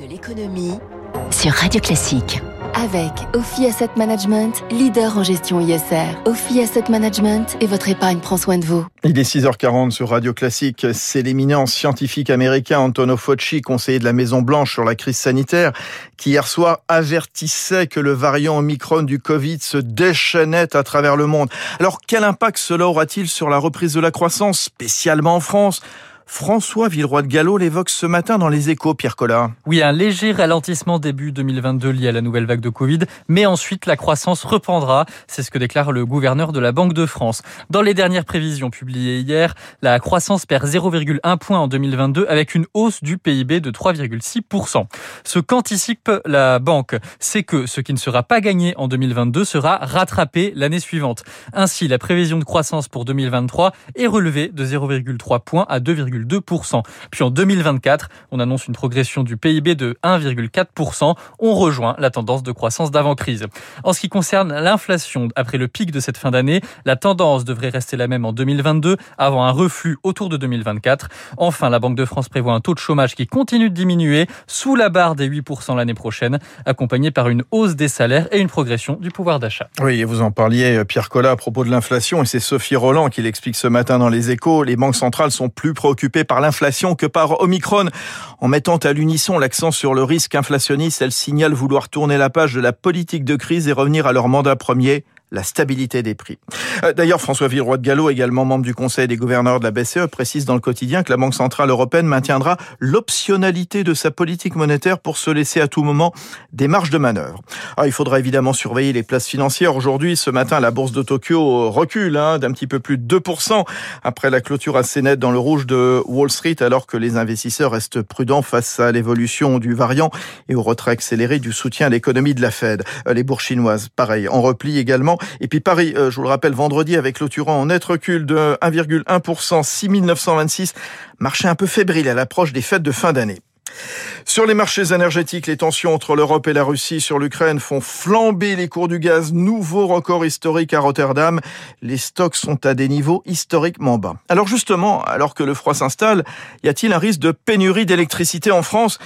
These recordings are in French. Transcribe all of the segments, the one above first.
de l'économie sur Radio Classique. Avec Ophi Asset Management, leader en gestion ISR. Ophi Asset Management et votre épargne prend soin de vous. Il est 6h40 sur Radio Classique. C'est l'éminent scientifique américain Antonio Fauci, conseiller de la Maison Blanche sur la crise sanitaire, qui hier soir avertissait que le variant Omicron du Covid se déchaînait à travers le monde. Alors quel impact cela aura-t-il sur la reprise de la croissance, spécialement en France? François Villeroy de Gallo l'évoque ce matin dans les échos, Pierre Collard. Oui, un léger ralentissement début 2022 lié à la nouvelle vague de Covid, mais ensuite la croissance reprendra. C'est ce que déclare le gouverneur de la Banque de France. Dans les dernières prévisions publiées hier, la croissance perd 0,1 point en 2022 avec une hausse du PIB de 3,6%. Ce qu'anticipe la banque, c'est que ce qui ne sera pas gagné en 2022 sera rattrapé l'année suivante. Ainsi, la prévision de croissance pour 2023 est relevée de 0,3 points à 2, 2%. Puis en 2024, on annonce une progression du PIB de 1,4%. On rejoint la tendance de croissance d'avant-crise. En ce qui concerne l'inflation, après le pic de cette fin d'année, la tendance devrait rester la même en 2022 avant un reflux autour de 2024. Enfin, la Banque de France prévoit un taux de chômage qui continue de diminuer sous la barre des 8% l'année prochaine, accompagné par une hausse des salaires et une progression du pouvoir d'achat. Oui, vous en parliez, Pierre Collat, à propos de l'inflation, et c'est Sophie Roland qui l'explique ce matin dans les échos. Les banques centrales sont plus préoccupées par l'inflation que par Omicron. En mettant à l'unisson l'accent sur le risque inflationniste, elle signale vouloir tourner la page de la politique de crise et revenir à leur mandat premier, la stabilité des prix. Euh, d'ailleurs, François Villeroy de Gallo, également membre du Conseil des gouverneurs de la BCE, précise dans le quotidien que la Banque centrale européenne maintiendra l'optionnalité de sa politique monétaire pour se laisser à tout moment des marges de manœuvre. Ah, il faudra évidemment surveiller les places financières. Aujourd'hui, ce matin, la bourse de Tokyo recule hein, d'un petit peu plus de 2% après la clôture assez nette dans le rouge de Wall Street, alors que les investisseurs restent prudents face à l'évolution du variant et au retrait accéléré du soutien à l'économie de la Fed. Euh, les bourses chinoises, pareil, en repli également. Et puis Paris, euh, je vous le rappelle, vendredi avec clôturant en net recul de 1,1%, 6926, marché un peu fébrile à l'approche des fêtes de fin d'année. Sur les marchés énergétiques, les tensions entre l'Europe et la Russie sur l'Ukraine font flamber les cours du gaz. Nouveau record historique à Rotterdam. Les stocks sont à des niveaux historiquement bas. Alors justement, alors que le froid s'installe, y a-t-il un risque de pénurie d'électricité en France?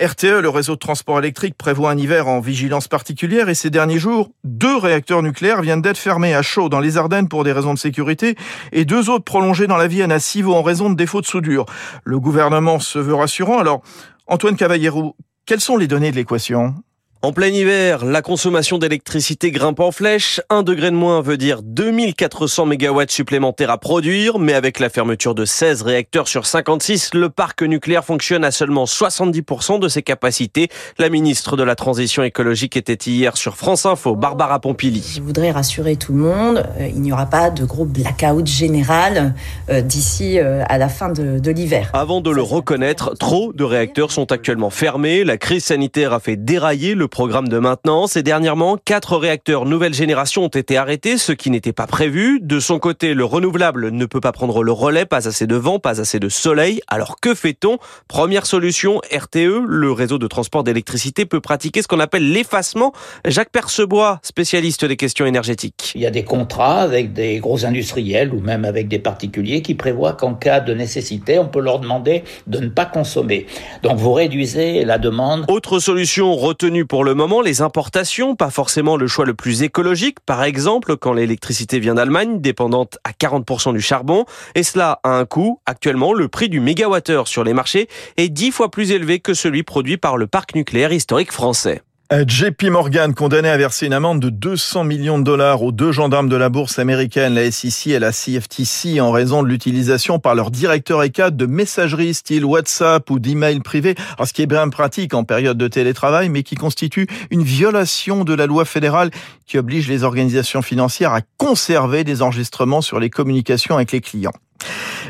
RTE, le réseau de transport électrique, prévoit un hiver en vigilance particulière et ces derniers jours, deux réacteurs nucléaires viennent d'être fermés à chaud dans les Ardennes pour des raisons de sécurité et deux autres prolongés dans la Vienne à Civaux en raison de défauts de soudure. Le gouvernement se veut rassurant. Alors, Antoine Cavallero, quelles sont les données de l'équation? En plein hiver, la consommation d'électricité grimpe en flèche. Un degré de moins veut dire 2400 mégawatts supplémentaires à produire, mais avec la fermeture de 16 réacteurs sur 56, le parc nucléaire fonctionne à seulement 70% de ses capacités. La ministre de la Transition écologique était hier sur France Info, Barbara Pompili. Je voudrais rassurer tout le monde, euh, il n'y aura pas de gros blackout général euh, d'ici euh, à la fin de, de l'hiver. Avant de le reconnaître, trop de réacteurs sont actuellement fermés. La crise sanitaire a fait dérailler le programme de maintenance et dernièrement, quatre réacteurs nouvelle génération ont été arrêtés, ce qui n'était pas prévu. De son côté, le renouvelable ne peut pas prendre le relais, pas assez de vent, pas assez de soleil. Alors que fait-on? Première solution, RTE, le réseau de transport d'électricité peut pratiquer ce qu'on appelle l'effacement. Jacques Percebois, spécialiste des questions énergétiques. Il y a des contrats avec des gros industriels ou même avec des particuliers qui prévoient qu'en cas de nécessité, on peut leur demander de ne pas consommer. Donc vous réduisez la demande. Autre solution retenue pour le moment, les importations, pas forcément le choix le plus écologique. Par exemple, quand l'électricité vient d'Allemagne, dépendante à 40% du charbon. Et cela a un coût. Actuellement, le prix du mégawattheure sur les marchés est 10 fois plus élevé que celui produit par le parc nucléaire historique français. Euh, JP Morgan, condamné à verser une amende de 200 millions de dollars aux deux gendarmes de la bourse américaine, la SEC et la CFTC, en raison de l'utilisation par leur directeur cadre de messagerie style WhatsApp ou d'emails privés. Ce qui est bien pratique en période de télétravail, mais qui constitue une violation de la loi fédérale qui oblige les organisations financières à conserver des enregistrements sur les communications avec les clients.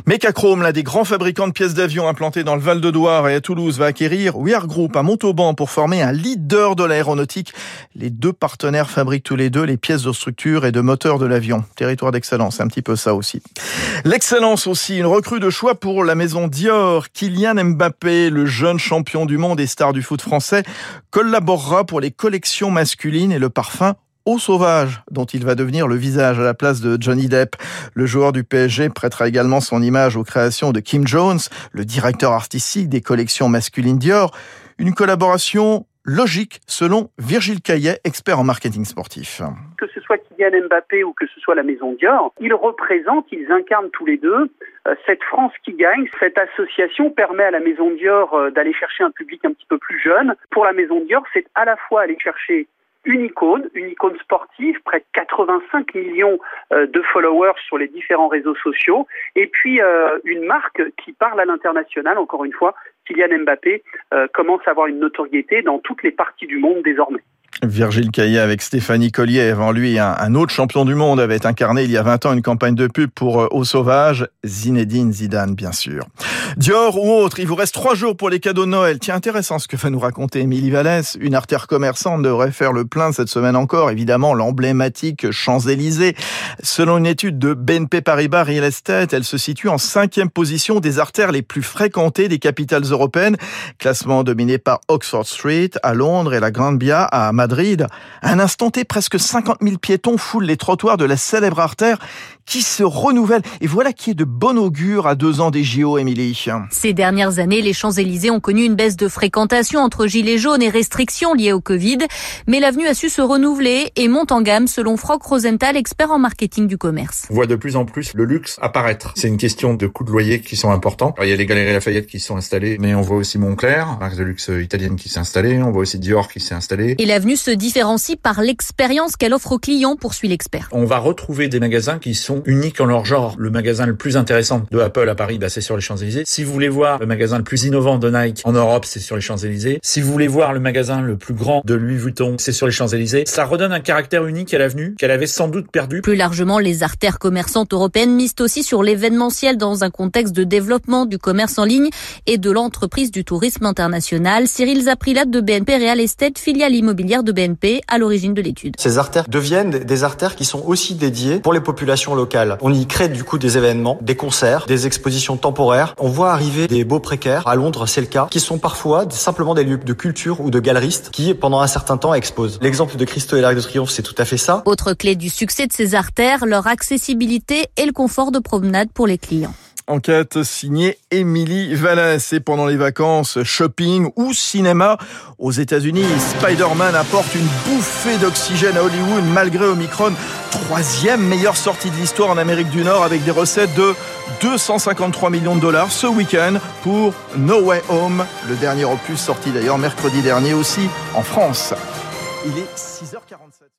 Mecachrome, l'un des grands fabricants de pièces d'avion implantés dans le Val de Douar et à Toulouse, va acquérir Weir Group à Montauban pour former un leader de l'aéronautique. Les deux partenaires fabriquent tous les deux les pièces de structure et de moteur de l'avion. Territoire d'excellence, un petit peu ça aussi. L'excellence aussi, une recrue de choix pour la maison Dior. Kylian Mbappé, le jeune champion du monde et star du foot français, collaborera pour les collections masculines et le parfum au sauvage, dont il va devenir le visage à la place de Johnny Depp. Le joueur du PSG prêtera également son image aux créations de Kim Jones, le directeur artistique des collections masculines Dior. Une collaboration logique selon Virgile Caillet, expert en marketing sportif. Que ce soit Kylian Mbappé ou que ce soit la Maison Dior, ils représentent, ils incarnent tous les deux euh, cette France qui gagne. Cette association permet à la Maison Dior euh, d'aller chercher un public un petit peu plus jeune. Pour la Maison Dior, c'est à la fois aller chercher une icône, une icône sportive, près de 85 millions euh, de followers sur les différents réseaux sociaux, et puis une marque qui parle à l'international, encore une fois, Kylian Mbappé euh, commence à avoir une notoriété dans toutes les parties du monde désormais. Virgile Caillet avec Stéphanie Collier. Avant lui, un, autre champion du monde avait incarné il y a 20 ans une campagne de pub pour euh, Eau Sauvage, Zinedine Zidane, bien sûr. Dior ou autre, il vous reste trois jours pour les cadeaux de Noël. Tiens, intéressant ce que va nous raconter Émilie Vallès. Une artère commerçante devrait faire le plein cette semaine encore. Évidemment, l'emblématique Champs-Élysées. Selon une étude de BNP Paribas Real Estate, elle se situe en cinquième position des artères les plus fréquentées des capitales européennes. Classement dominé par Oxford Street à Londres et la Grande Bia à Madrid. Un instant T, presque 50 000 piétons foulent les trottoirs de la célèbre artère qui se renouvelle. Et voilà qui est de bon augure à deux ans des JO, Émilie. Ces dernières années, les Champs-Élysées ont connu une baisse de fréquentation entre gilets jaunes et restrictions liées au Covid. Mais l'avenue a su se renouveler et monte en gamme selon Franck Rosenthal, expert en marketing du commerce. On voit de plus en plus le luxe apparaître. C'est une question de coûts de loyer qui sont importants. il y a les Galeries Lafayette qui sont installées, mais on voit aussi Montclair, marque de luxe italienne qui s'est installée. On voit aussi Dior qui s'est installé. Et l'avenue se différencie par l'expérience qu'elle offre aux clients, poursuit l'expert. On va retrouver des magasins qui sont uniques en leur genre. Le magasin le plus intéressant de Apple à Paris, bah, c'est sur les Champs-Élysées. Si vous voulez voir le magasin le plus innovant de Nike en Europe, c'est sur les Champs-Élysées. Si vous voulez voir le magasin le plus grand de Louis Vuitton, c'est sur les Champs-Élysées. Ça redonne un caractère unique à l'avenue qu'elle avait sans doute perdu. Plus largement, les artères commerçantes européennes misent aussi sur l'événementiel dans un contexte de développement du commerce en ligne et de l'entreprise du tourisme international. Cyril Zaprilat de BNP Real Estate, filiale immobilière de BNP, à l'origine de l'étude. Ces artères deviennent des artères qui sont aussi dédiées pour les populations locales. On y crée du coup des événements, des concerts, des expositions temporaires. On voit arriver des beaux précaires, à Londres c'est le cas, qui sont parfois simplement des lieux de culture ou de galeristes qui pendant un certain temps exposent. L'exemple de Christo et l'Arc de Triomphe c'est tout à fait ça. Autre clé du succès de ces artères, leur accessibilité et le confort de promenade pour les clients. Enquête signée Émilie Vallès. Et pendant les vacances, shopping ou cinéma aux États-Unis, Spider-Man apporte une bouffée d'oxygène à Hollywood malgré Omicron. Troisième meilleure sortie de l'histoire en Amérique du Nord avec des recettes de 253 millions de dollars ce week-end pour No Way Home, le dernier opus sorti d'ailleurs mercredi dernier aussi en France. Il est 6h47.